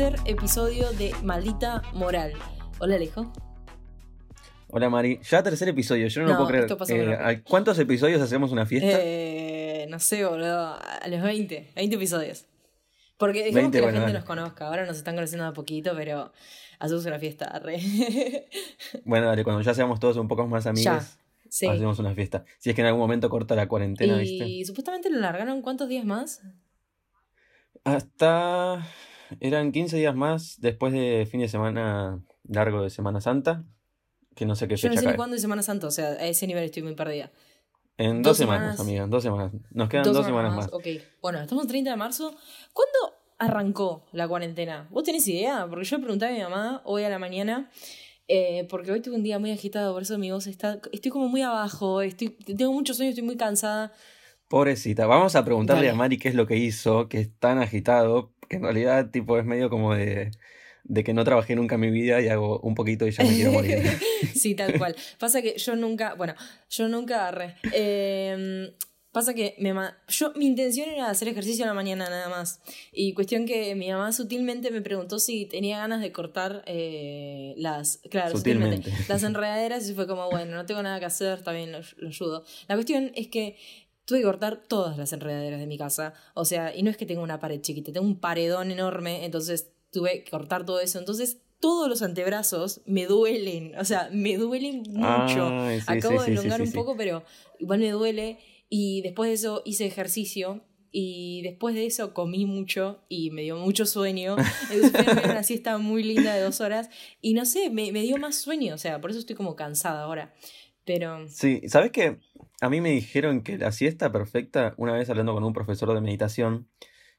tercer episodio de Maldita Moral. Hola, Alejo. Hola Mari, ya tercer episodio, yo no, lo puedo creer. Eh, ¿Cuántos episodios hacemos una fiesta? Eh, no sé, boludo, a los 20, 20 episodios. Porque dejemos que la gente nos conozca, ahora nos están conociendo a poquito, pero hacemos una fiesta. Re. bueno, dale, cuando ya seamos todos un poco más amigos, hacemos una fiesta. Si es que en algún momento corta la cuarentena, ¿viste? Y supuestamente lo largaron cuántos días más? Hasta... Eran 15 días más después de fin de semana largo de Semana Santa que no sé qué fecha Yo no sé ni cuándo es Semana Santa, o sea, a ese nivel estoy muy perdida. En dos, semanas, amiga, en dos semanas. Nos quedan dos, semanas, más. Ok, bueno, estamos el 30 de marzo. ¿Cuándo arrancó la cuarentena? ¿Vos tenés idea? Porque yo pregunté a mi mamá hoy a la mañana, eh, porque hoy tuve un día muy agitado, por eso mi voz está... Estoy como muy abajo, estoy, tengo muchos sueños, estoy muy cansada. Pobrecita, vamos a preguntarle a Mari qué es lo que hizo, que es tan agitado, que en realidad tipo es medio como de de que no trabajé nunca en mi vida y hago un poquito y ya me quiero morir. sí, tal cual. Pasa que yo nunca, bueno, yo nunca agarré. Em, pasa que mi, yo, mi intención era hacer ejercicio en la mañana nada más. Y cuestión que mi mamá sutilmente me preguntó si tenía ganas de cortar eh, las, claro, sutilmente. las enredaderas y fue como, bueno, no tengo nada que hacer, bien, lo, lo ayudo. La cuestión es que tuve que cortar todas las enredaderas de mi casa. O sea, y no es que tenga una pared chiquita, tengo un paredón enorme, entonces tuve que cortar todo eso. Entonces, todos los antebrazos me duelen, o sea, me duelen mucho. Acabo de elongar un poco, pero igual me duele. Y después de eso hice ejercicio y después de eso comí mucho y me dio mucho sueño. Entonces fui una siesta muy linda de dos horas y no sé, me, me, dio más sueño, o sea, por eso estoy como cansada ahora. Pero... Sí, ¿sabes qué? A mí me dijeron que la siesta perfecta, una vez hablando con un profesor de meditación,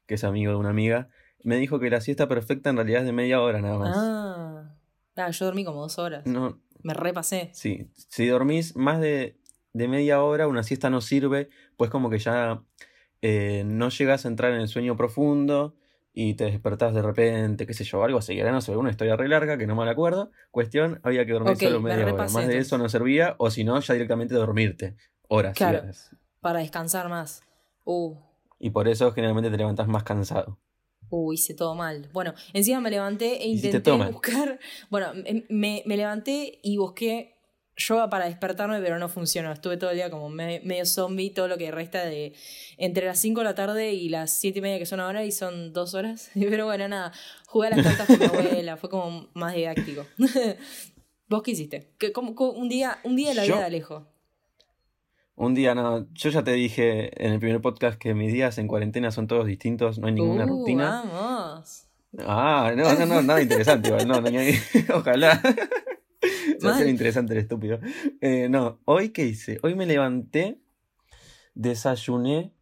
que es amigo de una amiga, me dijo que la siesta perfecta en realidad es de media hora nada más. Ah, ah yo dormí como dos horas. No. Me repasé. Sí, si dormís más de, de media hora, una siesta no sirve, pues como que ya eh, no llegas a entrar en el sueño profundo y te despertás de repente, qué sé yo, algo así. Ahora no sé, una historia re larga que no me la acuerdo. Cuestión, había que dormir solo media hora. Más de eso no servía, o si no, ya directamente dormirte. Horas. Claro, para descansar más. Uh. Y por eso generalmente te levantás más cansado. Uy, hice todo mal. Bueno, encima me levanté e intenté buscar. Bueno, me, me, levanté y busqué yoga para despertarme, pero no funcionó. Estuve todo el día como medio zombie, todo lo que resta de entre las 5 de la tarde y las 7 y media que son ahora y son dos horas. Pero bueno, nada, jugué a las cartas con mi abuela, fue como más didáctico. ¿Vos qué hiciste? un, día, un día de la vida de Alejo. Un día no, yo ya te dije en el primer podcast que mis días en cuarentena son todos distintos, no hay ninguna uh, rutina. Vamos. Ah, no, no, no, nada interesante igual, no, no, ojalá. Va a ser interesante el estúpido. Eh, no, hoy qué hice? Hoy me levanté, desayuné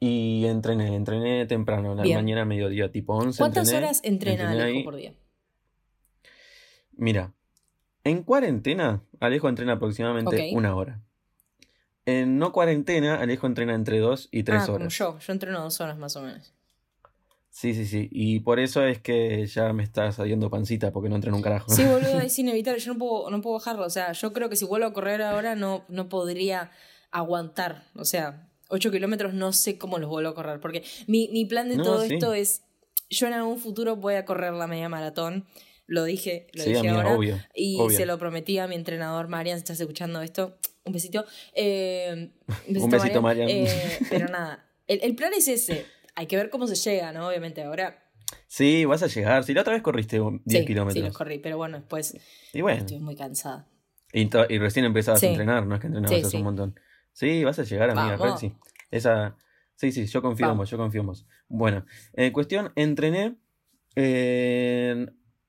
y entrené, entrené temprano, la mañana mediodía, tipo 11. ¿Cuántas horas entrena Alejo por día? Mira, en cuarentena, Alejo entrena aproximadamente una hora. En no cuarentena, Alejo entrena entre dos y tres ah, horas. Como yo, yo entreno dos horas más o menos. Sí, sí, sí. Y por eso es que ya me está saliendo pancita porque no entreno un carajo. Sí, boludo, es inevitable. Yo no puedo, no puedo bajarlo. O sea, yo creo que si vuelvo a correr ahora no, no podría aguantar. O sea, ocho kilómetros no sé cómo los vuelvo a correr. Porque mi, mi plan de todo esto es, yo en algún futuro voy a correr la media maratón. Lo dije, lo dije ahora. y se lo prometí a mi entrenador, Marian, si estás escuchando esto, un besito. Eh, un besito, Marian. Eh, pero nada, el, plan es ese. Hay que ver cómo se llega, ¿no? Obviamente, ahora. Sí, vas a llegar. Si la otra vez corriste 10 kilómetros. Sí, los corrí, pero bueno, después. Y bueno. Estoy muy cansada. Y, recién empezabas a entrenar, no es que entrenabas hace un montón. Sí, vas a llegar, amiga. Sí. Esa. Sí, sí, yo confío en vos, yo confío en vos. Bueno, en cuestión, entrené.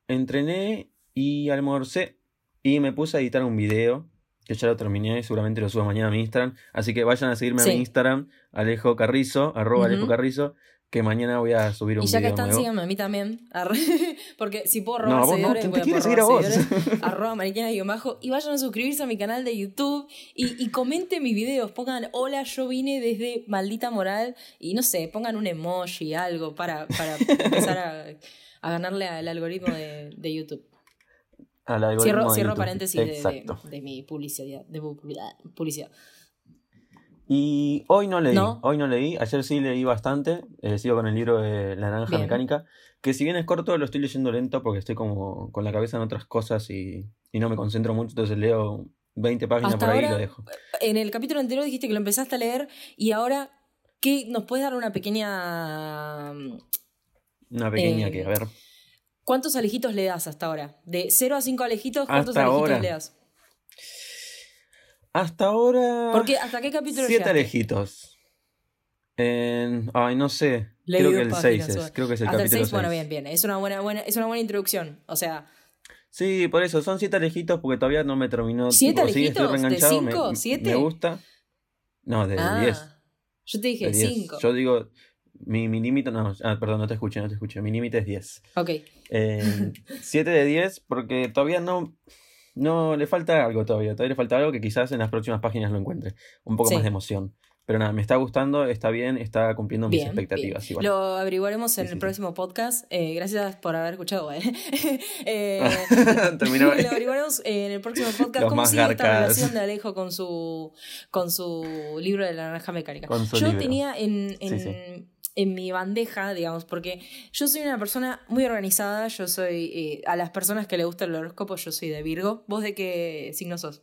entrené y almorcé. Y me puse a editar un video que ya lo terminé, seguramente lo subo mañana a mi Instagram. Así que vayan a seguirme a mi Instagram, Alejo Carrizo, arroba Alejo Carrizo, que mañana voy a subir un video. Y ya que están, síganme a mí también. Porque si puedo robar no, seguidores, no, voy a seguir a vos. arroba mariquena y bajo. Y vayan a suscribirse a mi canal de YouTube y, y comenten mis videos. Pongan, hola, yo vine desde Maldita Moral. Y no sé, pongan un emoji, algo para, para empezar a, a ganarle al algoritmo de, de YouTube cierro, cierro paréntesis de, mi publicidad, de publicidad. Y hoy no leí, ¿No? hoy no leí, ayer sí leí bastante, eh, sigo con el libro de La Naranja Bien. Mecánica, que si bien es corto, lo estoy leyendo lento porque estoy como con la cabeza en otras cosas y, y no me concentro mucho, entonces leo 20 páginas Hasta por ahí y lo dejo. En el capítulo anterior dijiste que lo empezaste a leer y ahora, ¿qué nos puedes dar una pequeña... mm, Una pequeña Eh, que, a ver, ¿Cuántos alejitos le das hasta ahora? De 0 a 5 alejitos, ¿cuántos Hasta alejitos ahora. le das? hasta ahora... Porque ¿hasta qué capítulo Siete llegaste? alejitos. En- ay, no sé. Creo que el páginas 6 es. Creo que es el Hasta el capítulo 6, bueno, 6. bien, bien. Es una buena, buena, es una buena introducción. O sea, Sí, por eso, son siete alejitos porque todavía no me terminó. ¿Siete tipo, sí, alejitos? ¿De reenganchado, me- cinco? me- ¿Siete? Me gusta. No, de ah, 10. yo te dije de 10. 5. Yo digo, mi, mi límite, no, ah, perdón, no te escuché, no te escuché. Mi límite es 10. Ok, 7 de 10 porque todavía no, no le falta algo todavía. Todavía le falta algo que quizás en las próximas páginas lo encuentre. Un poco Sí. más de emoción. Pero nada, me está gustando, está bien, está cumpliendo mis bien. expectativas. bien. igual. Lo averiguaremos en Sí, el sí, próximo podcast. Eh, gracias por haber escuchado. eh. Eh, Terminó. lo averiguaremos en el próximo podcast. Los ¿Cómo sigue esta garcas. relación de Alejo con su, con su libro de la naranja mecánica? Yo libro. tenía en, en, sí. En mi bandeja, digamos, porque yo soy una persona muy organizada. Yo soy, eh, a las personas que le gusta el horóscopo, yo soy de Virgo. ¿Vos de qué signo sos?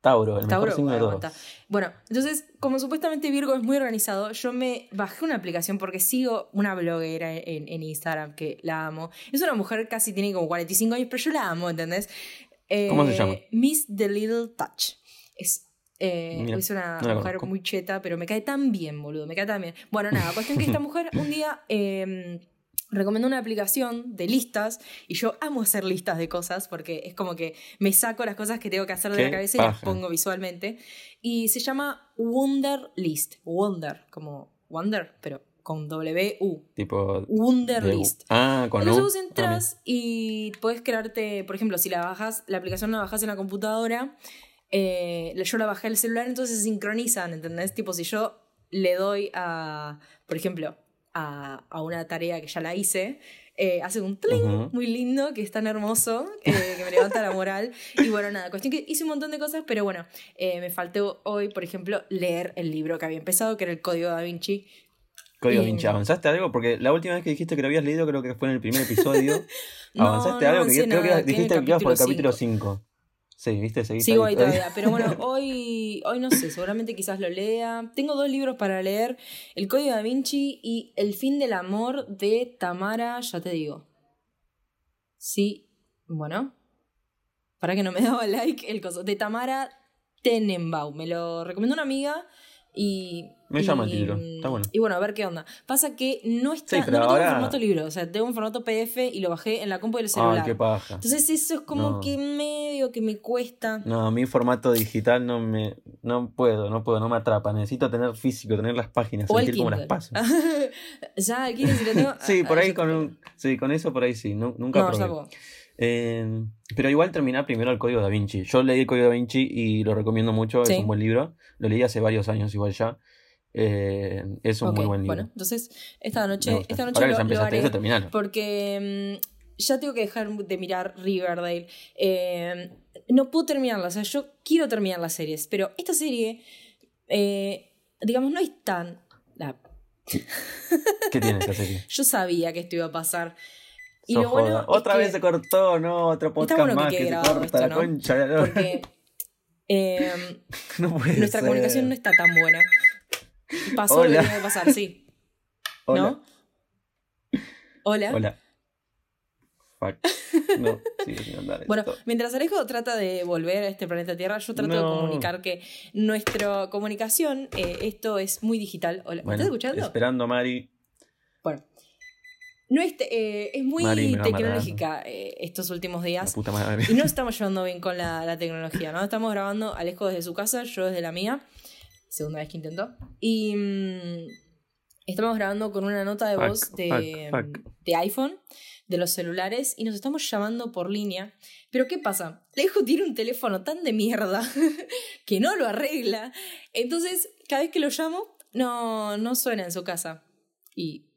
Tauro, el Tauro, mejor signo de todos. Bueno, entonces, como supuestamente Virgo es muy organizado, yo me bajé una aplicación porque sigo una bloguera en, en Instagram que la amo. Es una mujer casi tiene como 45 años, pero yo la amo, ¿entendés? Eh, ¿Cómo se llama? Miss The Little Touch. Es, eh, Mira, es una no mujer muy cheta, pero me cae tan bien, boludo, me cae tan bien. Bueno, nada, cuestión que esta mujer un día... eh, recomendó una aplicación de listas y yo amo hacer listas de cosas porque es como que me saco las cosas que tengo que hacer de la cabeza y las paja. pongo visualmente y se llama Wonder List Wonder como Wonder pero con W U Tipo. Wonder de- List Ah, con entonces U. vos Ah, entras y puedes crearte, por ejemplo, si la bajas, la aplicación la bajas en la computadora, eh, yo la bajé al celular, entonces se sincronizan, ¿entendés? Tipo, si yo le doy a, por ejemplo, a, a una tarea que ya la hice, eh, hace un tling muy lindo, que es tan hermoso, eh, que me levanta la moral. Y bueno, nada, cuestión que hice un montón de cosas, pero bueno, eh, me faltó hoy, por ejemplo, leer el libro que había empezado, que era el Código da Vinci. Código Eh, Vinci, ¿avanzaste algo? Porque la última vez que dijiste que lo habías leído, creo que fue en el primer episodio. ¿Avanzaste no algo? Que creo que nada, dijiste el que ibas por el capítulo 5. Sí, ¿viste? Seguís Sigo ahí ahí todavía, pero bueno, hoy, hoy no sé, seguramente quizás lo lea. Tengo dos libros para leer, El Código da Vinci y El fin del amor de Tamara, ya te digo. Sí, bueno, para que no me daba like el coso, de Tamara Tenenbaum, me lo recomendó una amiga y... Me llama el y- título, está bueno. Y bueno, a ver qué onda. Pasa que no está, Sí, no tengo en ahora- formato libro, o sea, tengo un formato PDF y lo bajé en la compu del celular. Ay, qué paja. Entonces eso es como No. que medio que me cuesta. No, a mí formato digital no me no puedo, no puedo, no me atrapa. Necesito tener físico, tener las páginas, O el sentir cómo las paso. ya, el Kindle si lo tengo. Sí, por ah, ahí con un, sí, con eso por ahí sí, nu- nunca No, probé. Eh, pero igual terminar primero el Código Da Vinci. Yo leí el Código Da Vinci y lo recomiendo mucho, Sí. es un buen libro. Lo leí hace varios años igual ya. Eh, es un Ok, muy buen libro. Bueno, entonces esta noche, esta noche Ahora que lo, ya lo haré eso, porque mm, ya tengo que dejar de mirar Riverdale. Eh, no puedo terminarla, o sea, yo quiero terminar las series, pero esta serie, eh, digamos, no es tan... la- ¿Qué tiene esta serie? yo sabía que esto iba a pasar. Y lo bueno Otra que- vez se cortó, no, otro podcast bueno que más quede que, se grabado corta esto, la ¿no? concha. la- Porque eh, no puede nuestra ser. comunicación no está tan buena. Pasó lo Hola. que tenía que pasar, sí. Hola. ¿No? Hola. Hola. Fuck. No, sigue sin andar Bueno, mientras Alejo trata de volver a este planeta Tierra, yo trato de comunicar que nuestra comunicación, eh, esto es muy digital. Hola, ¿me Bueno, estás escuchando? Esperando a Mari. Bueno. No es, eh, es muy Mari tecnológica eh, estos últimos días. puta madre. Y no estamos llevando bien con la, la tecnología, ¿no? Estamos grabando Alejo desde su casa, yo desde la mía. Segunda vez que intento. Y mm, estamos grabando con una nota de Fuck, voz de, fuck, fuck. de iPhone, de los celulares, y nos estamos llamando por línea. Pero ¿qué pasa? Alejo tiene un teléfono tan de mierda que no lo arregla. Entonces, cada vez que lo llamo, no, no suena en su casa. Y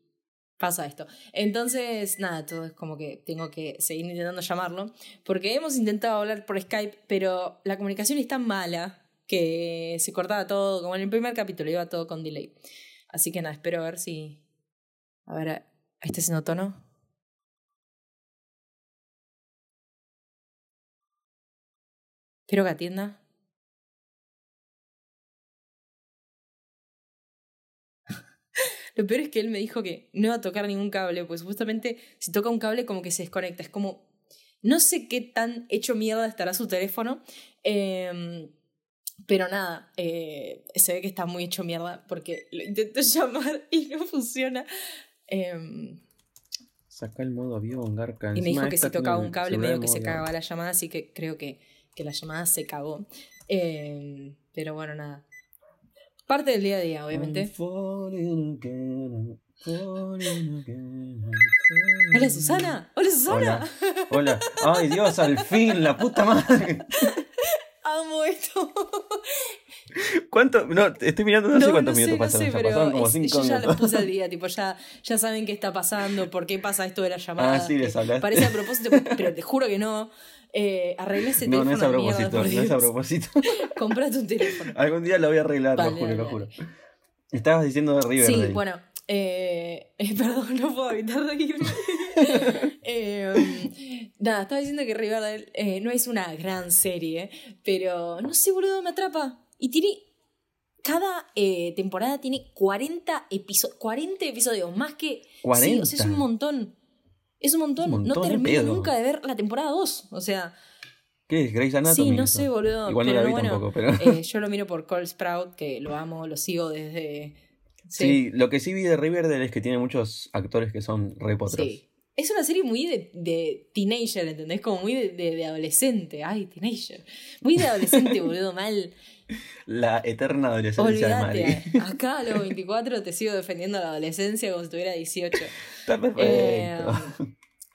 pasa esto. Entonces, nada, todo es como que tengo que seguir intentando llamarlo. Porque hemos intentado hablar por Skype, pero la comunicación es tan mala que se cortaba todo, como en el primer capítulo, iba todo con delay. Así que nada, espero a ver si. A ver, está haciendo tono. Espero que atienda. Lo peor es que él me dijo que no iba a tocar ningún cable, pues supuestamente si toca un cable como que se desconecta. Es como, no sé qué tan hecho mierda estará su teléfono, em, pero nada, eh, se ve que está muy hecho mierda porque lo intento llamar y no funciona. Em, Saca el modo avión, Garca. y me dijo que si tocaba un cable medio que se cagaba la llamada, así que creo que, que la llamada se cagó. Em, pero bueno, nada. Parte del día a día, obviamente. Hola Susana, hola Susana. Hola. Ay Dios, al fin, la puta madre. Amo esto. ¿Cuánto? No, estoy mirando, no, sé cuántos minutos pasaron. No sé, pero como cinco yo ya lo puse al día, tipo, ya, ya saben qué está pasando, por qué pasa esto de la llamada. Ah, sí, les hablaste. Parece a propósito, pero te juro que no. Eh, arreglé ese no, teléfono. No, es a propósito, mierda, no es a propósito. Comprate un teléfono. Algún día lo voy a arreglar, Vale, lo juro, lo juro. Estabas diciendo de Riverdale. Sí, bueno, eh, eh, perdón, no puedo evitar reírme. Eh, nada, estaba diciendo que Riverdale eh, no es una gran serie, pero no sé, boludo, me atrapa. Y tiene. Cada temporada tiene 40, episo 40 episodios, más que. 40. Sí, o sea, es un montón. Es un montón. Es un no montón termino nunca de ver la temporada 2. O sea, ¿Qué es? Grey's Anatomy. sí, no eso? sé, boludo. Igual no pero la vi bueno, tampoco, pero. eh, yo lo miro por Cole Sprout, que lo amo, lo sigo desde. Sí. lo que sí vi de Riverdale es que tiene muchos actores que son re potros. Sí. Es una serie muy de, de teenager, ¿entendés? Como muy de, de- de adolescente. Ay, teenager. Muy de adolescente, boludo, mal. La eterna adolescencia de Mari. Acá a los 24 te sigo defendiendo la adolescencia como si tuviera 18. Está perfecto. Eh,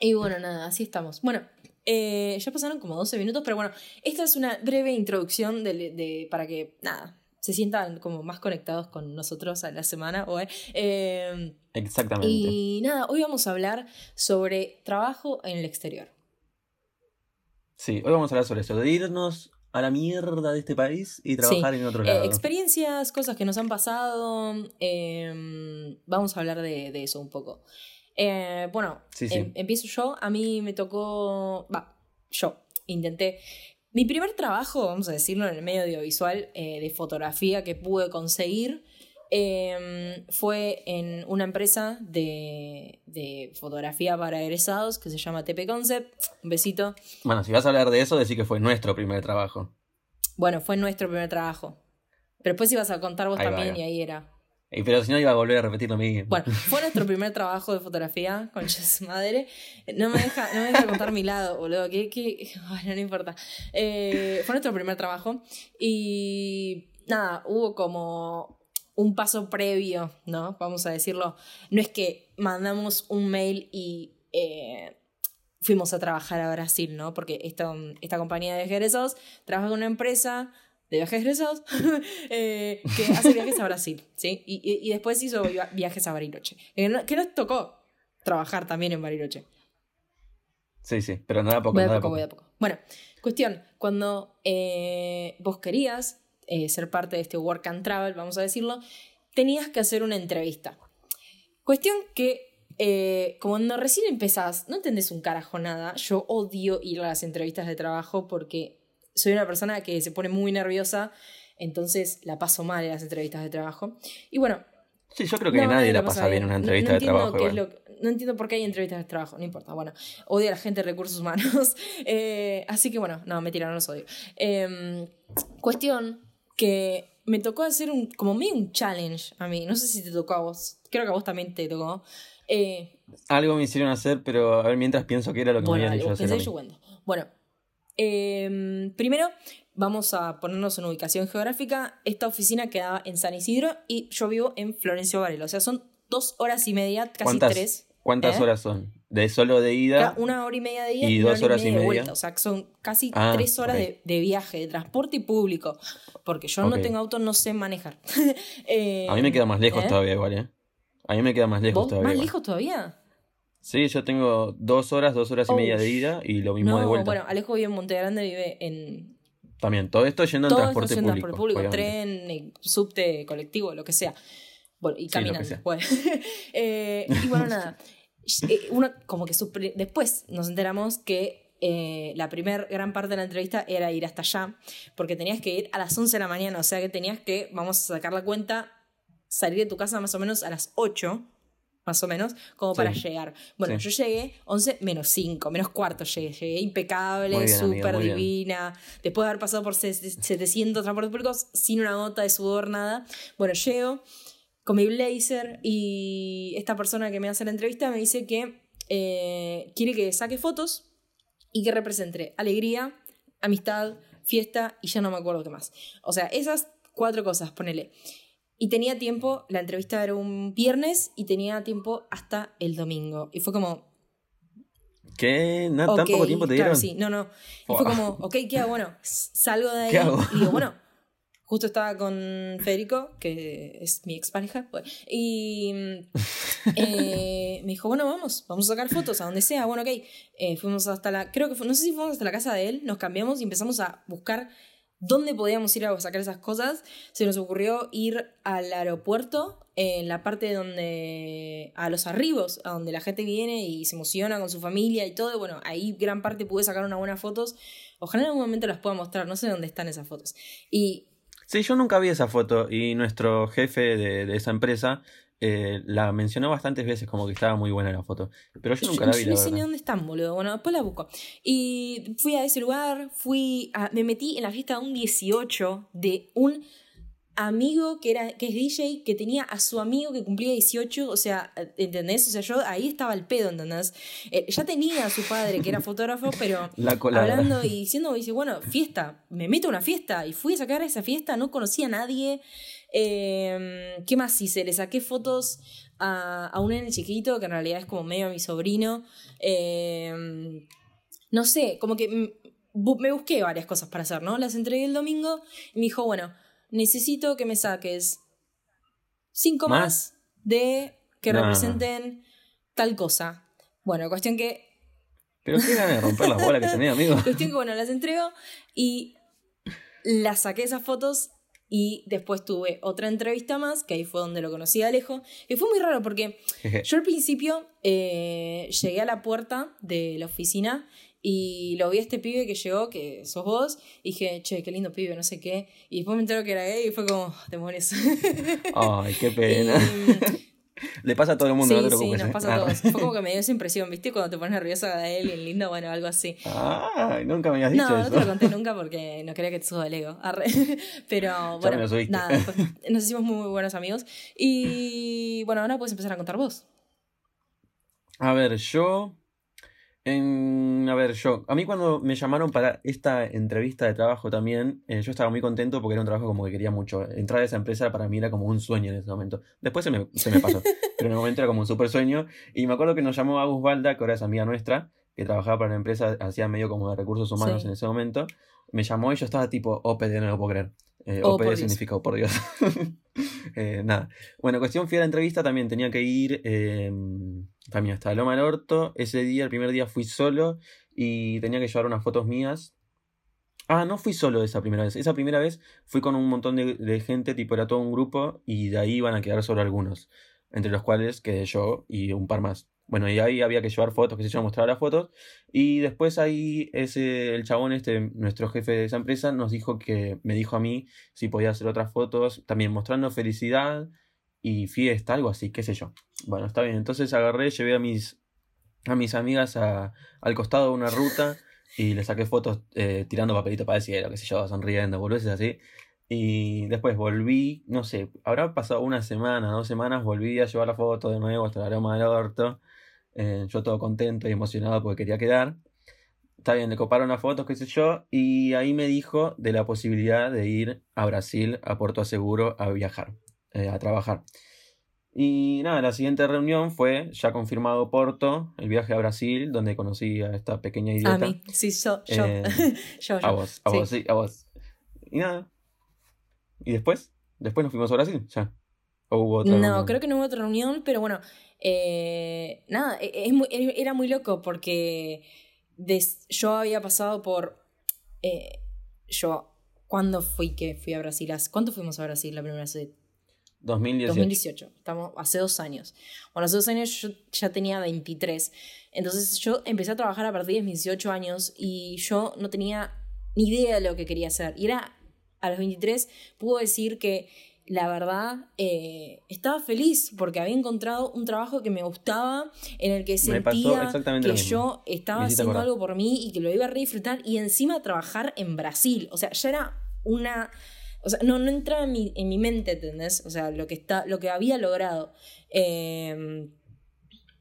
y bueno, nada, así estamos. Bueno, eh, ya pasaron como 12 minutos, pero bueno, esta es una breve introducción de, de- para que, nada, se sientan como más conectados con nosotros a la semana. ¿o? Eh, Exactamente. y nada, hoy vamos a hablar sobre trabajo en el exterior. Sí, hoy vamos a hablar sobre eso, de irnos a la mierda de este país y trabajar en otro Eh, lado. experiencias, cosas que nos han pasado. eh, vamos a hablar de, de eso un poco. Eh, bueno, Sí, sí. em- empiezo yo. A mí me tocó. Va, yo intenté. Mi primer trabajo, vamos a decirlo, en el medio audiovisual eh, de fotografía que pude conseguir eh, fue en una empresa de, de fotografía para egresados que se llama TP Concept. Un besito. Bueno, si vas a hablar de eso, decir que fue nuestro primer trabajo. Bueno, fue nuestro primer trabajo. Pero después ibas a contar vos Ahí también va. y ahí era. Y pero si no iba a volver a repetir lo mismo. Bueno, fue nuestro primer trabajo de fotografía con su madre. No me deja, no me deja contar mi lado, boludo. Que, que, bueno, no importa. Eh, fue nuestro primer trabajo. Y nada, hubo como un paso previo, ¿no? Vamos a decirlo. No es que mandamos un mail y eh, fuimos a trabajar a Brasil, ¿no? Porque esta, esta compañía de egresados trabaja con una empresa de viajes egresados eh, que hace viajes a Brasil, ¿sí? Y, y- y después hizo via- viajes a Bariloche. Que, no- que nos tocó trabajar también en Bariloche. Sí, sí, pero nada poco, Voy a nada poco, poco. voy a poco. Bueno, cuestión, cuando eh, vos querías eh, ser parte de este work and travel, vamos a decirlo, tenías que hacer una entrevista. Cuestión que, eh, como cuando recién empezás, no entendés un carajo nada. Yo odio ir a las entrevistas de trabajo porque soy una persona que se pone muy nerviosa, entonces la paso mal en las entrevistas de trabajo. Y bueno, Sí, yo creo que no, nadie la pasa bien en una entrevista no de trabajo. qué es no entiendo por qué hay entrevistas de trabajo, no importa. Bueno, odio a la gente de recursos humanos. Eh, así que bueno, no, mentira, no los odio. Eh, cuestión que me tocó hacer un, como medio un challenge a mí. No sé si te tocó a vos. Creo que a vos también te tocó. Eh, Algo me hicieron hacer, pero a ver, mientras pienso que era lo que bueno, me habían hecho hacer. a mí. yo cuento. Bueno, eh, primero vamos a ponernos en ubicación geográfica. Esta oficina quedaba en San Isidro y yo vivo en Florencio Varela. O sea, son dos horas y media, casi ¿Cuántas, tres. ¿Cuántas ¿eh? horas son? ¿De solo de ida? Una hora y media de ida y y, dos hora horas y y media de media. vuelta. O sea, que son casi Ah, tres horas ok. de, de viaje, de transporte público. Porque yo Ok. no tengo auto, no sé manejar. Eh, A mí me queda más lejos ¿eh? todavía igual, ¿eh? A mí me queda más lejos ¿Vos? todavía. ¿Más igual. lejos todavía? Sí, yo tengo dos horas, dos horas y Oh, media de ida y lo mismo no, de vuelta. bueno, Alejo vive en Monte Grande, vive en también, todo esto yendo en Todo transporte esto en público. transporte público, tren, eh, subte, colectivo, lo que sea. Bueno, y Sí, caminando. sea. Bueno. Eh, y bueno, nada. Eh, uno, como que después nos enteramos que eh, la primer gran parte de la entrevista era ir hasta allá, porque tenías que ir a las 11 de la mañana, o sea que tenías que, vamos a sacar la cuenta, salir de tu casa más o menos a las 8, más o menos, como para Sí. llegar. Bueno, Sí. yo llegué 11 menos 5, menos cuarto llegué, llegué impecable, súper muy bien. divina, después de haber pasado por se- 700 transportes públicos sin una gota de sudor, nada. Bueno, llego con mi blazer y esta persona que me hace la entrevista me dice que eh, quiere que saque fotos y que represente alegría, amistad, fiesta y ya no me acuerdo qué más. O sea, esas cuatro cosas, ponele. Y tenía tiempo, la entrevista era un viernes y tenía tiempo hasta el domingo. Y fue como, ¿Qué? ¿Na- ¿Tan poco tiempo te dieron? Claro, sí, no, no. Y fue como, ok, ¿qué hago? Bueno, salgo de ahí ¿Qué hago? y digo, bueno, justo estaba con Federico, que es mi expareja, y mm, eh, me dijo, bueno, vamos, vamos a sacar fotos a donde sea. Bueno, ok, Eh, fuimos hasta la, creo que fue, no sé si fuimos hasta la casa de él, nos cambiamos y empezamos a buscar dónde podíamos ir a sacar esas cosas. Se nos ocurrió ir al aeropuerto, en la parte donde, a los arribos, a donde la gente viene y se emociona con su familia y todo. bueno, ahí gran parte pude sacar unas buenas fotos. Ojalá en algún momento las pueda mostrar, no sé dónde están esas fotos. Y Sí, yo nunca vi esa foto y nuestro jefe de, de esa empresa eh, la mencionó bastantes veces como que estaba muy buena la foto. Pero yo nunca yo, la vi, yo no sé ni dónde están, boludo. Bueno, después la busco. Y fui a ese lugar, fui a- me metí en la fiesta de un 18 de un amigo que, era, que es DJ, que tenía a su amigo que cumplía 18, o sea, ¿entendés? O sea, yo ahí estaba el pedo, ¿entendés? Eh, ya tenía a su padre que era fotógrafo, pero La hablando y diciendo, dice, bueno, fiesta, me meto a una fiesta y fui a sacar esa fiesta, no conocía a nadie. Eh, ¿Qué más hice? Le saqué fotos a, a un nene chiquito, que en realidad es como medio mi sobrino. Eh, no sé, como que me busqué varias cosas para hacer, ¿no? Las entregué el domingo y me dijo, bueno, necesito que me saques cinco más, ¿Más? de que No. representen tal cosa. Bueno, cuestión que Pero qué ganas de romper las bolas que tenés, amigo. Cuestión que, bueno, las entrego y las saqué esas fotos y después tuve otra entrevista más, que ahí fue donde lo conocí a Alejo. Y fue muy raro porque yo al principio eh, llegué a la puerta de la oficina y lo vi a este pibe que llegó, que sos vos, y dije, che, qué lindo pibe, no sé qué. Y después me entero que era gay y fue como, demonios. Ay, qué Y, pena. Le pasa a todo el mundo, sí, no te sí, nos eh. pasa a Ah. todos. Fue como que me dio esa impresión, ¿viste? Cuando te pones nerviosa de él y lindo, bueno, algo así. Ay, nunca me habías dicho No, no eso. te lo conté nunca porque no quería que te suba el ego. Arre. Pero bueno, nada, nos hicimos muy, muy buenos amigos. Y bueno, ahora puedes empezar a contar vos. A ver, yo. En, a ver, yo. A mí cuando me llamaron para esta entrevista de trabajo también, eh, yo estaba muy contento porque era un trabajo como que quería mucho. Entrar a esa empresa para mí era como un sueño en ese momento. Después se me, se me pasó, pero en el momento era como un super sueño. Y me acuerdo que nos llamó Agus Balda, que ahora es amiga nuestra, que trabajaba para la empresa, hacía medio como de recursos humanos Sí. en ese momento. Me llamó y yo estaba tipo, OPD, no lo puedo creer. Eh, Oh, OPD significa, oh, por Dios. Eh, nada. Bueno, cuestión, fui a la entrevista, también tenía que ir también hasta Loma del Orto. Ese día, el primer día, fui solo y tenía que llevar unas fotos mías. Ah, no fui solo esa primera vez. Esa primera vez fui con un montón de, de gente, tipo era todo un grupo, y de ahí iban a quedar solo algunos, entre los cuales quedé yo y un par más. Bueno, y ahí había que llevar fotos, que se yo, mostrar las fotos. Y después ahí ese, el chabón, este, nuestro jefe de esa empresa, nos dijo que, me dijo a mí si podía hacer otras fotos, también mostrando felicidad y fiesta, algo así, qué sé yo. Bueno, está bien. Entonces agarré, llevé a mis, a mis amigas a- al costado de una ruta y les saqué fotos eh, tirando papelito para el cielo, qué sé yo, sonriendo, boludeces así. Y después volví, no sé, habrá pasado una semana, dos semanas, volví a llevar la foto de nuevo hasta la aroma del orto. Eh, yo todo contento y emocionado porque quería quedar. Está bien, le coparon las fotos, qué sé yo, y ahí me dijo de la posibilidad de ir a Brasil, a Puerto Seguro, a viajar, eh, a trabajar. Y nada, la siguiente reunión fue ya confirmado Porto, el viaje a Brasil, donde conocí a esta pequeña A idiota. mí, sí, yo. Yo, Eh, yo, yo. A vos, a Sí. vos, sí, a vos. Y nada. ¿Y después? Después nos fuimos a Brasil, ya. ¿O hubo otra No, reunión? creo que no hubo otra reunión, pero bueno, eh, nada, e- es muy- era muy loco porque des- yo había pasado por... eh, yo, ¿cuándo fui que fui a Brasil? ¿Cuánto fuimos a Brasil la primera vez? 2018. 2018, estamos hace dos años. Bueno, hace dos años yo ya tenía 23. Entonces yo empecé a trabajar a partir de mis 18 años y yo no tenía ni idea de lo que quería hacer. Y era, a los 23, puedo decir que la verdad eh, estaba feliz porque había encontrado un trabajo que me gustaba, en el que sentía que yo estaba haciendo algo por mí y que lo iba a disfrutar y encima trabajar en Brasil. O sea, ya era una o sea, no, no entraba en mi, en mi mente, ¿entendés? O sea, lo que, está, lo que había logrado. Em,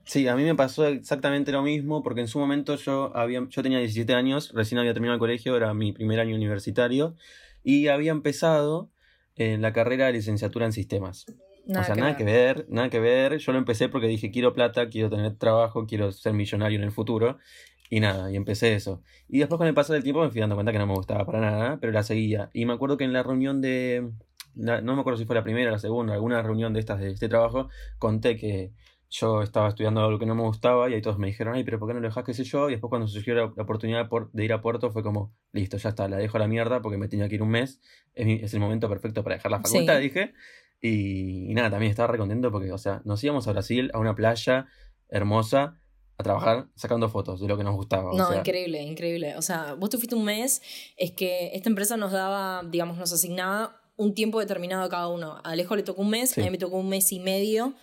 sí, a mí me pasó exactamente lo mismo, porque en su momento yo, había, yo tenía 17 años, recién había terminado el colegio, era mi primer año universitario, y había empezado en la carrera de licenciatura en sistemas. o sea, nada que ver, nada que ver. Yo lo empecé porque dije, quiero plata, quiero tener trabajo, quiero ser millonario en el futuro. Y nada, y empecé eso. Y después con el paso del tiempo me fui dando cuenta que no me gustaba para nada, pero la seguía. Y me acuerdo que en la reunión de... no me acuerdo si fue la primera la segunda, alguna reunión de estas de este trabajo, conté que yo estaba estudiando algo que no me gustaba y ahí todos me dijeron, ay, pero ¿por qué no lo dejas, qué sé yo? Y después cuando surgió la, oportunidad de ir a Puerto fue como, listo, ya está, la dejo a la mierda porque me tenía que ir un mes, es, el momento perfecto para dejar la facultad, dije. Y, y, nada, también estaba re contento porque, o sea, nos íbamos a Brasil, a una playa hermosa, a trabajar sacando fotos de lo que nos gustaba. No, increíble, increíble. O sea, vos te fuiste un mes, es que esta empresa nos daba, digamos, nos asignaba un tiempo determinado a cada uno. A Alejo le tocó un mes, a mí me tocó un mes y medio.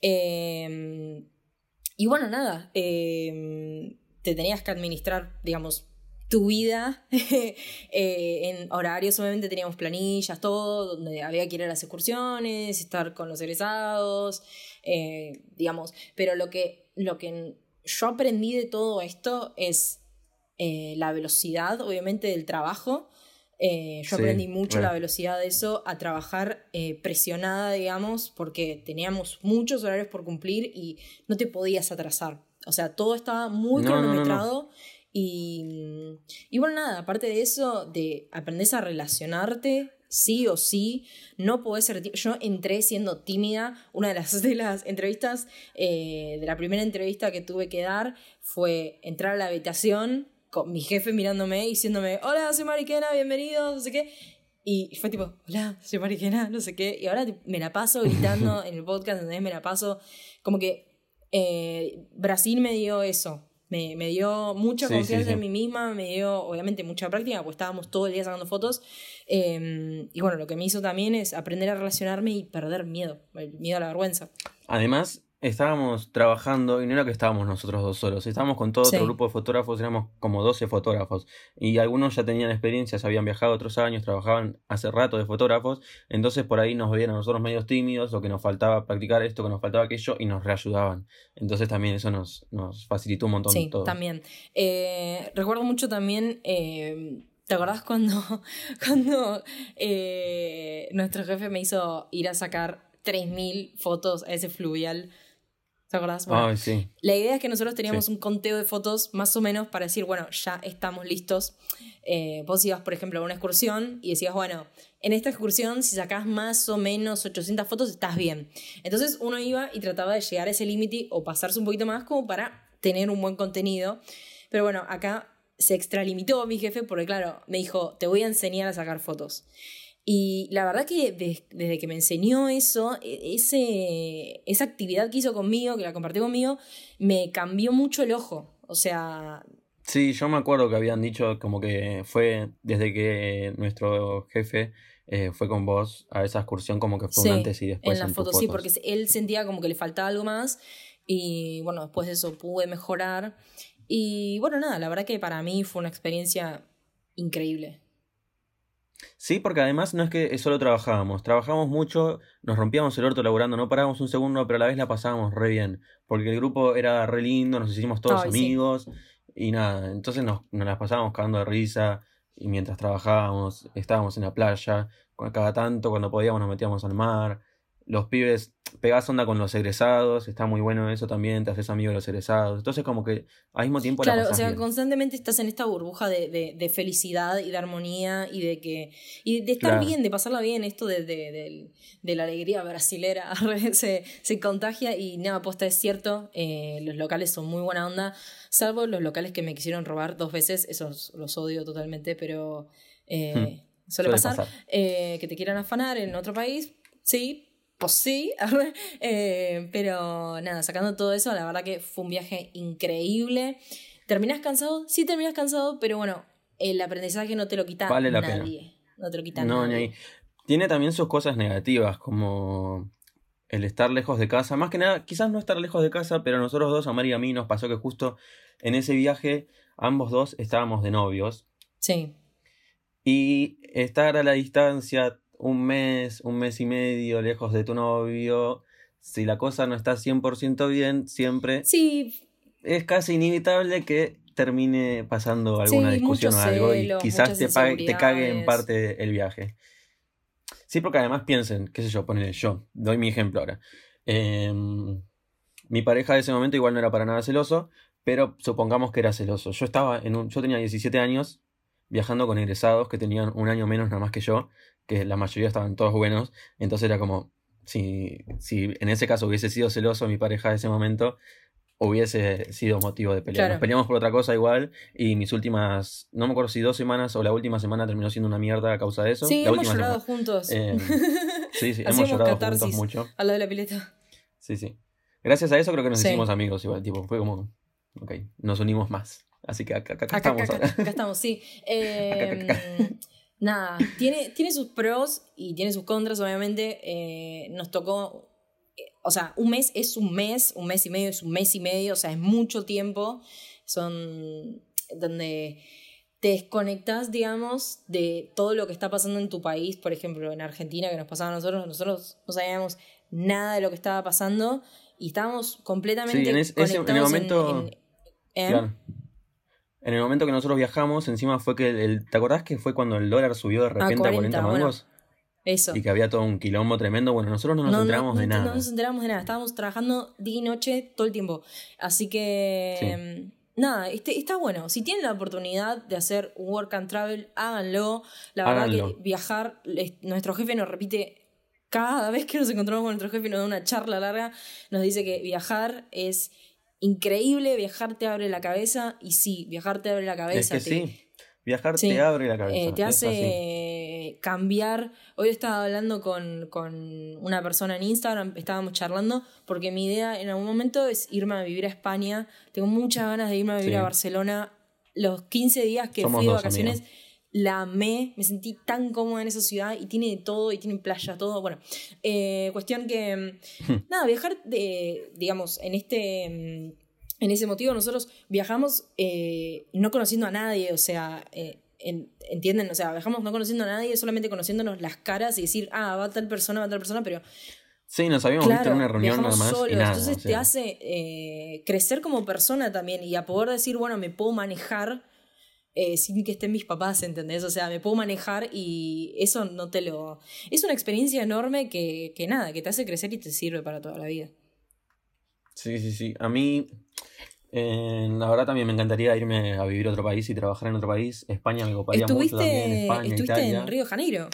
Em, y bueno, nada, em, te tenías que administrar, digamos, tu vida eh, en horarios, obviamente teníamos planillas, todo, donde había que ir a las excursiones, estar con los egresados, eh, digamos, pero lo que, lo que yo aprendí de todo esto es eh, la velocidad, obviamente, del trabajo. Eh, yo aprendí mucho la velocidad de eso, a trabajar eh, presionada, digamos, porque teníamos muchos horarios por cumplir y no te podías atrasar. O sea, todo estaba muy cronometrado. y, y bueno, nada, aparte de eso, de aprender a relacionarte sí o sí, no podés ser Yo entré siendo tímida, una de las, de las entrevistas, eh, de la primera entrevista que tuve que dar fue entrar a la habitación con mi jefe mirándome y diciéndome, hola, soy Mariquena, bienvenido, no sé qué. Y fue tipo, hola, soy Mariquena, no sé qué. Y ahora me la paso gritando en el podcast, ¿entendés? Me la paso como que eh, Brasil me dio eso, me, me, dio mucha confianza en mí misma, me dio obviamente mucha práctica, pues estábamos todo el día sacando fotos. Em, y bueno, lo que me hizo también es aprender a relacionarme y perder miedo, el miedo a la vergüenza. Además, estábamos trabajando y no era que estábamos nosotros dos solos, estábamos con todo otro grupo de fotógrafos, éramos como 12 fotógrafos y algunos ya tenían experiencias, habían viajado otros años, trabajaban hace rato de fotógrafos, entonces por ahí nos veían a nosotros medios tímidos o que nos faltaba practicar esto, que nos faltaba aquello y nos reayudaban. Entonces también eso nos, nos facilitó un montón. Sí, también. Eh, recuerdo mucho también... Eh, ¿Te acordás cuando, cuando eh, nuestro jefe me hizo ir a sacar 3.000 fotos a ese fluvial ¿Te acordás? Bueno, sí. La idea es que nosotros teníamos un conteo de fotos más o menos para decir, bueno, ya estamos listos. Eh, vos ibas, por ejemplo, a una excursión y decías, bueno, en esta excursión, si sacás más o menos 800 fotos, estás bien. Entonces uno iba y trataba de llegar a ese límite o pasarse un poquito más como para tener un buen contenido. Pero bueno, acá se extralimitó mi jefe porque, claro, me dijo, te voy a enseñar a sacar fotos. Y la verdad que desde que me enseñó eso, e, ese, esa actividad que hizo conmigo, que la compartió conmigo, me cambió mucho el ojo. O sea... Sí, yo me acuerdo que habían dicho como que fue desde que nuestro jefe eh, fue con vos a esa excursión como que fue un antes y después. En las fotos, sí, porque él sentía como que le faltaba algo más y bueno, después de eso pude mejorar. Y bueno, nada, la verdad que para mí fue una experiencia increíble. Sí, porque además no es que solo trabajábamos, trabajábamos mucho, nos rompíamos el orto laburando, no parábamos un segundo, pero a la vez la pasábamos re bien, porque el grupo era re lindo, nos hicimos todos amigos y nada, entonces nos, nos las pasábamos cagando de risa y mientras trabajábamos estábamos en la playa, cada tanto cuando podíamos nos metíamos al mar, los pibes pegás onda con los egresados, está muy bueno eso también, te haces amigo de los egresados. Entonces, como que al mismo tiempo Claro, o sea, constantemente estás en esta burbuja de, de, felicidad y de armonía y de que. y de estar bien, de pasarla bien, esto de, de la alegría brasilera se, se, contagia y nada, posta es cierto, eh, los locales son muy buena onda, salvo los locales que me quisieron robar dos veces, esos los odio totalmente, pero Eh, suele, pasar. Eh, que te quieran afanar en otro país, sí, pues sí. Eh, pero nada, sacando todo eso, la verdad que fue un viaje increíble. ¿Terminas cansado? Sí, terminas cansado, pero bueno, el aprendizaje no te lo quita vale la nadie. Pena. No te lo quita nadie. Tiene también sus cosas negativas, como el estar lejos de casa. Más que nada, quizás no estar lejos de casa, pero nosotros dos, a Mari y a mí, nos pasó que justo en ese viaje, ambos dos estábamos de novios. Sí. Y estar a la distancia un mes, un mes y medio lejos de tu novio, si la cosa no está 100% bien, siempre sí. es casi inevitable que termine pasando alguna discusión o algo y quizás te, te cague en parte el viaje. Sí, porque además piensen, qué sé yo, ponele yo, doy mi ejemplo ahora. Em, mi pareja de ese momento igual no era para nada celoso, pero supongamos que era celoso. Yo estaba en un, yo tenía 17 años viajando con egresados que tenían un año menos nada más que yo, que la mayoría estaban todos buenos, entonces era como, si, si en ese caso hubiese sido celoso mi pareja de ese momento, hubiese sido motivo de pelea. Nos peleamos por otra cosa igual y mis últimas, no me acuerdo si dos semanas o la última semana terminó siendo una mierda a causa de eso. Sí, hemos llorado juntos. Eh, sí, sí, hemos llorado juntos mucho. A lo de la pileta. Sí, sí. Gracias a eso creo que nos hicimos amigos igual, tipo, fue como, ok, nos unimos más. Así que acá, acá, estamos. Acá, acá, estamos, sí. Eh, nada, tiene, tiene sus pros y tiene sus contras, obviamente. Eh, nos tocó o sea, un mes es un mes, un mes y medio es un mes y medio, o sea, es mucho tiempo. Son donde te desconectas, digamos, de todo lo que está pasando en tu país, por ejemplo, en Argentina, que nos pasaba a nosotros, nosotros no sabíamos nada de lo que estaba pasando y estábamos completamente sí, en, conectados en el momento, ¿eh? En el momento que nosotros viajamos, encima fue que el, ¿te acordás que fue cuando el dólar subió de repente a 40, mangos? Eso. Y que había todo un quilombo tremendo. Bueno, nosotros no nos enteramos de nada. No nos enteramos de nada. Estábamos trabajando día y noche todo el tiempo. Así que. Nada, este, está bueno. Si tienen la oportunidad de hacer un work and travel, háganlo. La verdad que viajar, nuestro jefe nos repite cada vez que nos encontramos con nuestro jefe y nos da una charla larga, nos dice que viajar es increíble, viajar te abre la cabeza. Y sí, viajar te abre la cabeza. Es que sí. Viajar te abre la cabeza. Eh, te hace cambiar. Hoy estaba hablando con, una persona en Instagram, estábamos charlando, porque mi idea en algún momento es irme a vivir a España. Tengo muchas ganas de irme a vivir a Barcelona. Los 15 días que fui de vacaciones, la amé, me sentí tan cómoda en esa ciudad y tiene de todo, y tiene playa, todo. Bueno, eh, cuestión que. Hmm. Nada, viajar, de, digamos, en este mm, en ese motivo nosotros viajamos eh, no conociendo a nadie, o sea, eh, ¿entienden? O sea, viajamos no conociendo a nadie, solamente conociéndonos las caras y decir, ah, va tal persona, va tal persona, pero... Sí, nos habíamos visto en una reunión nada más. y nada, entonces te hace eh, crecer como persona también y a poder decir, bueno, me puedo manejar sin que estén mis papás, ¿entendés? O sea, me puedo manejar y eso no te lo... Es una experiencia enorme que, que nada, que te hace crecer y te sirve para toda la vida. Sí, sí, sí. A mí, eh, la verdad también me encantaría irme a vivir a otro país y trabajar en otro país. España me coparía mucho también. España, ¿Estuviste en Río de Janeiro?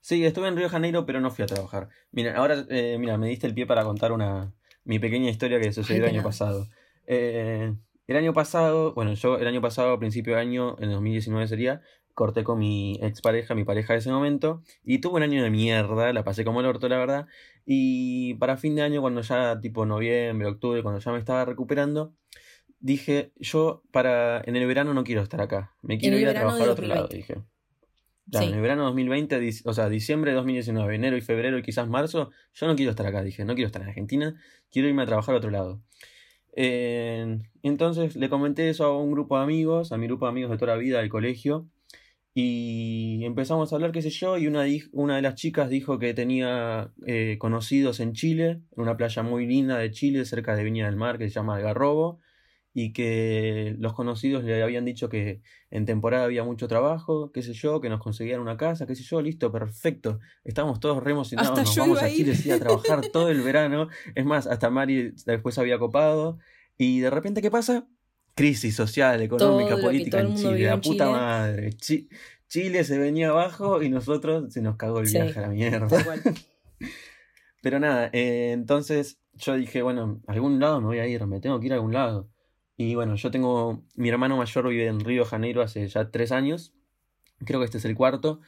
Sí, estuve en Río de Janeiro, pero no fui a trabajar. Mira, ahora, eh, mira, me diste el pie para contar una mi pequeña historia que sucedió el año pasado. Eh, el año pasado, bueno, yo el año pasado, a principio de año, en 2019 sería, corté con mi expareja, mi pareja de ese momento, y tuve un año de mierda, la pasé como el orto, la verdad, y para fin de año, cuando ya tipo noviembre, octubre, cuando ya me estaba recuperando, dije, yo para en el verano no quiero estar acá, me quiero ir a trabajar a otro lado, dije. En el verano 2020, o sea, diciembre de 2019, enero y febrero y quizás marzo, yo no quiero estar acá, dije, no quiero estar en Argentina, quiero irme a trabajar a otro lado. Entonces le comenté eso a un grupo de amigos, a mi grupo de amigos de toda la vida del colegio, y empezamos a hablar, qué sé yo, y una, una de las chicas dijo que tenía eh, conocidos en Chile, en una playa muy linda de Chile, cerca de Viña del Mar, que se llama Algarrobo, y que los conocidos le habían dicho que en temporada había mucho trabajo, qué sé yo, que nos conseguían una casa, qué sé yo, listo, perfecto. Estábamos todos re emocionados, nos vamos a Chile a trabajar todo el verano. Es más, hasta Mari después había copado. Y de repente, ¿qué pasa? crisis social, económica, política en Chile, la puta madre. Chile se venía abajo y nosotros se nos cagó el viaje a la mierda. Pero nada, eh, entonces yo dije, bueno, a algún lado me voy a ir, me tengo que ir a algún lado. Y bueno, yo tengo, mi hermano mayor vive en Río de Janeiro hace ya tres años. Creo que este es el cuarto.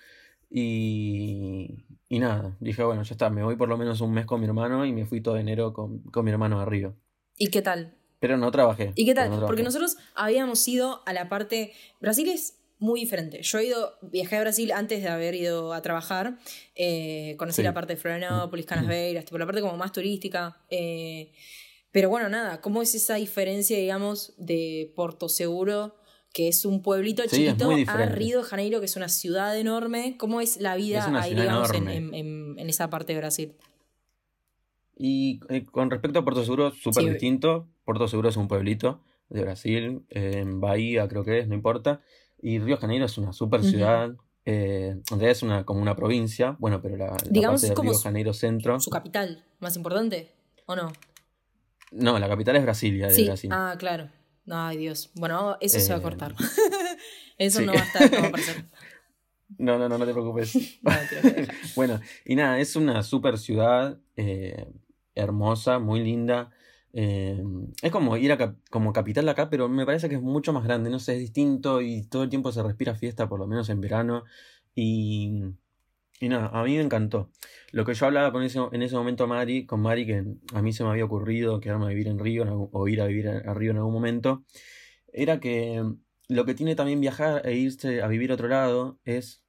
Y, y nada, dije, bueno, ya está, me voy por lo menos un mes con mi hermano y me fui todo enero con, con mi hermano a Río. ¿Y qué tal? Pero no trabajé. ¿Y qué tal? no Porque nosotros habíamos ido a la parte... Brasil es muy diferente. Yo he ido, viajé a Brasil antes de haber ido a trabajar. eh, conocí Sí. la parte de Florianópolis, Canasbeiras, tipo la parte como más turística. eh, pero bueno, nada, ¿cómo es esa diferencia, digamos, de Porto Seguro, que es un pueblito Sí, chiquito, a. Río de Janeiro, que es una ciudad enorme? ¿Cómo es la vida Es ahí, digamos, en, esa parte de Brasil? Y eh, con respecto a Puerto Seguro, súper Sí. distinto. Puerto Seguro es un pueblito de Brasil, eh, en Bahía creo que es, no importa. Y Río de Janeiro es una super ciudad. eh, en realidad es una, como una provincia. Bueno, pero la, la Digamos, parte de Río Janeiro Centro. ¿Su capital más importante o no? No, la capital es Brasilia de Sí, Brasil. ah, claro. Ay, Dios. Bueno, eso se va a Eh, cortar. eso sí. no va a estar, no va a aparecer. No, no, no, no te preocupes. No, te. Bueno, y nada, es una super ciudad eh, hermosa, muy linda. eh, es como ir a cap- como capital de acá, pero me parece que es mucho más grande, no sé, es distinto y todo el tiempo se respira fiesta, por lo menos en verano. Y, y nada, a mí me encantó. Lo que yo hablaba con ese, en ese momento a Mari, con Mari, que a mí se me había ocurrido quedarme a vivir en Río o ir a vivir a, a Río en algún momento, era que lo que tiene también viajar e irse a vivir a otro lado es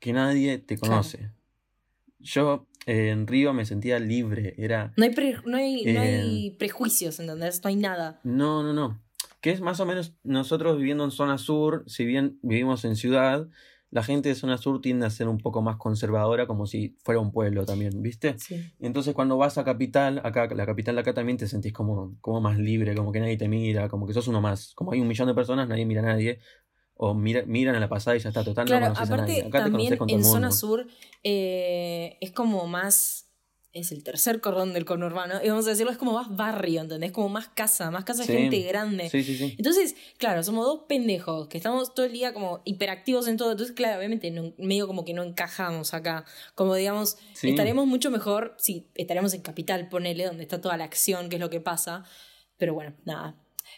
que nadie te Claro. conoce. Yo eh, en Río me sentía libre, era... No hay, pre- no, hay, no Eh, hay prejuicios, ¿entendés? No hay nada. No, no, no. Que es más o menos nosotros viviendo en zona sur, si bien vivimos en ciudad, la gente de zona sur tiende a ser un poco más conservadora, como si fuera un pueblo también, ¿viste? Sí. Entonces cuando vas a capital, acá, la capital de acá también te sentís como, como más libre, como que nadie te mira, como que sos uno más. Como hay un millón de personas, nadie mira a nadie. O mira, miran a la pasada y ya está, total, no Claro, conoces a nadie. aparte Acá te también conoces con todo en el zona sur eh, es como más. Es el tercer cordón del conurbano. Y vamos a decirlo, es como más barrio, ¿entendés? Como más casa, más casa de Sí. gente grande. Sí, sí, sí. Entonces, claro, somos dos pendejos que estamos todo el día como hiperactivos en todo. Entonces, claro, obviamente no- medio como que no encajamos acá. Como digamos, estaremos mucho mejor si estaremos en capital, ponele, donde está toda la acción, que es lo que pasa. Pero bueno, nada.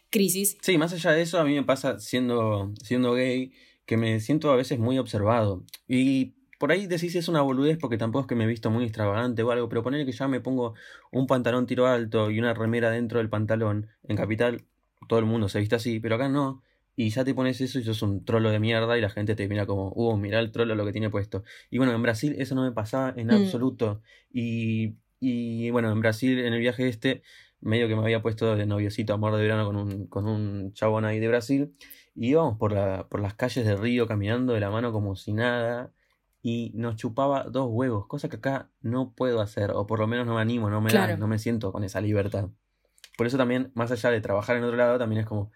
Crisis. Sí, más allá de eso, a mí me pasa siendo, siendo gay que me siento a veces muy observado. Y por ahí decís es una boludez porque tampoco es que me he visto muy extravagante o algo, pero poner que ya me pongo un pantalón tiro alto y una remera dentro del pantalón. En Capital todo el mundo se viste así, pero acá no. Y ya te pones eso y sos un trolo de mierda y la gente te mira como, uh, mira el trolo lo que tiene puesto. Y bueno, en Brasil eso no me pasaba en Mm. absoluto. Y, y bueno, en Brasil, en el viaje este, medio que me había puesto de noviocito amor de verano con un, con un chabón ahí de Brasil. Y íbamos por, la, por las calles de Río caminando de la mano como si nada. Y nos chupaba dos huevos, cosa que acá no puedo hacer, o por lo menos no me animo, no me, da- Claro. no me siento con esa libertad. Por eso también, más allá de trabajar en otro lado, también es como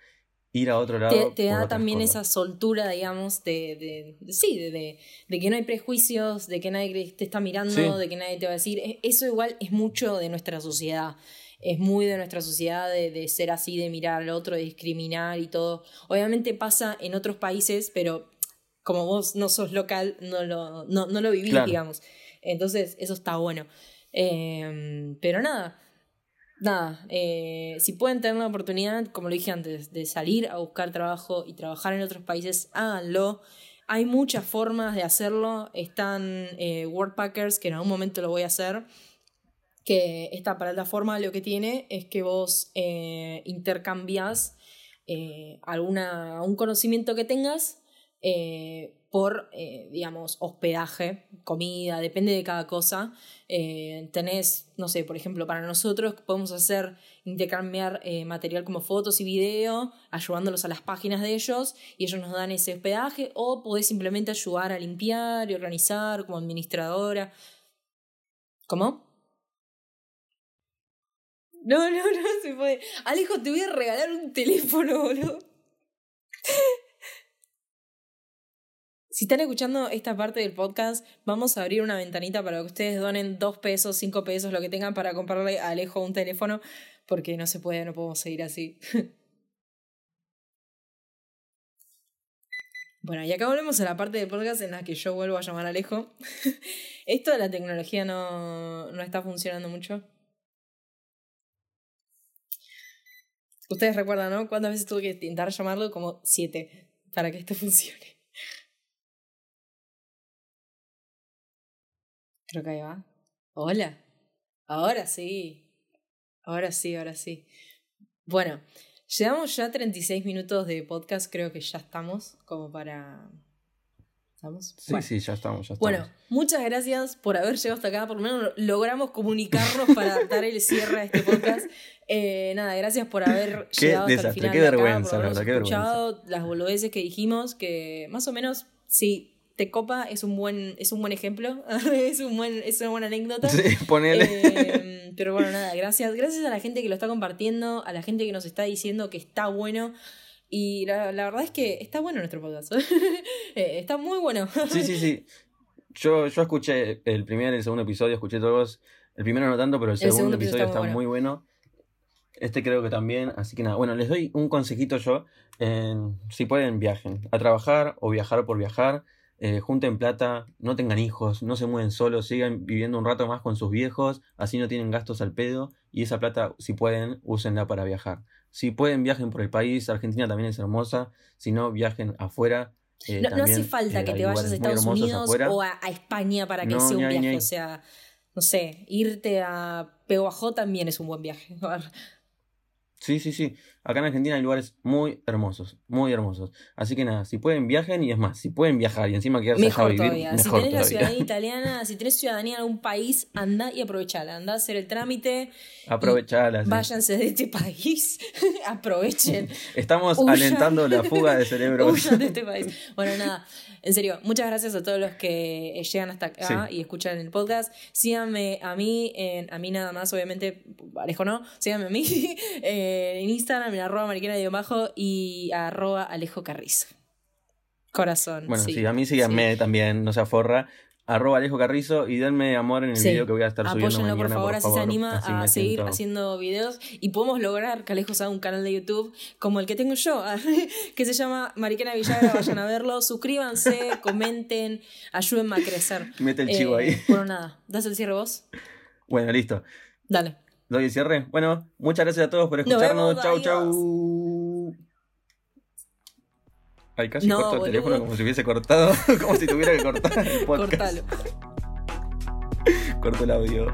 ir a otro lado. Te, te da también cosas. esa soltura, digamos, de, de, de- sí, de, de, que no hay prejuicios, de que nadie te está mirando, Sí. de que nadie te va a decir. E- Eso igual es mucho de nuestra sociedad. Es muy de nuestra sociedad de, de ser así, de mirar al otro, de discriminar y todo. Obviamente pasa en otros países, pero como vos no sos local, no lo, no, no lo vivís, Claro. digamos. Entonces, eso está bueno. Eh, pero nada, nada, eh, si pueden tener la oportunidad, como lo dije antes, de salir a buscar trabajo y trabajar en otros países, háganlo. Hay muchas formas de hacerlo. Están eh, Workpackers, que en algún momento lo voy a hacer. Que esta plataforma lo que tiene es que vos eh, intercambias eh, alguna, un conocimiento que tengas eh, por, eh, digamos, hospedaje, comida, depende de cada cosa. Eh, tenés, no sé, por ejemplo, para nosotros podemos hacer, intercambiar material como fotos y video, ayudándolos a las páginas de ellos, y ellos nos dan ese hospedaje, o podés simplemente ayudar a limpiar y organizar como administradora. ¿Cómo? No, no, no se puede. Alejo, te voy a regalar un teléfono, boludo. Si están escuchando esta parte del podcast, vamos a abrir una ventanita para que ustedes donen dos pesos, cinco pesos, lo que tengan para comprarle a Alejo un teléfono, porque no se puede, no podemos seguir así. Bueno, y acá volvemos a la parte del podcast en la que yo vuelvo a llamar a Alejo. Esto de la tecnología no, no está funcionando mucho. Ustedes recuerdan, ¿no? ¿Cuántas veces tuve que intentar llamarlo? Como siete para que esto funcione. Creo que ahí va. Hola. Ahora sí. Ahora sí, ahora sí. Bueno, llevamos ya 36 minutos de podcast, creo que ya estamos como para... ¿Estamos? Sí, sí, ya estamos, ya estamos. Bueno, muchas gracias por haber llegado hasta acá. Por lo menos logramos comunicarnos para dar el cierre a este podcast. Eh, nada, gracias por haber Qué llegado hasta el desastre, final. qué de acá, vergüenza, por la verdad, qué escuchado las boludeces que dijimos, que más o menos, si te copa, es un buen, es un buen ejemplo. es, un buen, es una buena anécdota. Sí, ponele. Eh, pero bueno, nada, gracias. Gracias a la gente que lo está compartiendo, a la gente que nos está diciendo que está bueno. Y la, la verdad es que está bueno nuestro podcast. Eh, está muy bueno. Sí, sí, sí. Yo, yo escuché el primer y el segundo episodio, escuché todos. El primero no tanto, pero el segundo, segundo episodio está está muy muy bueno. Este creo que también, así que nada. Bueno, les doy un consejito yo. en- si pueden, viajen. A trabajar o viajar por viajar. Eh, junten plata, no tengan hijos, no se mueven solos, sigan viviendo un rato más con sus viejos, así no tienen gastos al pedo. Y esa plata, si pueden, úsenla para viajar. Si pueden, viajen por el país. Argentina también es hermosa. Si no, viajen afuera. eh, No, no hace falta eh, que te vayas a Estados Unidos afuera. o a, a España para que No, sea un viaje. O sea, no sé, irte a Peguajó también es un buen viaje. Sí, sí, sí. Acá en Argentina hay lugares muy hermosos, muy hermosos. Así que nada, si pueden viajen y es más, si pueden viajar y encima quedarse allá a Mejor vivir, todavía. Si mejor tenés la ciudadanía italiana, si tenés ciudadanía en algún país, anda y aprovechala. Anda a hacer el trámite. Aprovechala. sí. Váyanse de este país. Aprovechen. Estamos Huyan. alentando la fuga de cerebros. Huyan de este país. Bueno, nada. En serio, muchas gracias a todos los que llegan hasta acá Sí. y escuchan el podcast. Síganme a mí, en, a mí nada más, obviamente, Alejo no. Síganme a mí eh, en Instagram, en arroba mariquena de bajo y arroba Alejo Carrizo. Corazón. Bueno, sí, sí, a mí síganme también, no se aforra. Arroba Alejo Carrizo y denme amor en el Sí. video que voy a estar subiendo Apóyenlo, por favor, así se anima así a seguir siento- haciendo videos y podemos lograr que Alejo haga un canal de YouTube como el que tengo yo, que se llama Mariquena Villagra. Vayan a verlo, suscríbanse, comenten, ayúdenme a crecer. Mete el chivo Eh, ahí. Bueno, nada, ¿das el cierre vos? Bueno, listo. Dale. Doy cierre. Bueno, muchas gracias a todos por Nos escucharnos. vemos, chau, adiós. chau. Ay, casi No, corto el boludo. teléfono como si hubiese cortado, como si tuviera que cortar el podcast. Cortalo. Corto el audio.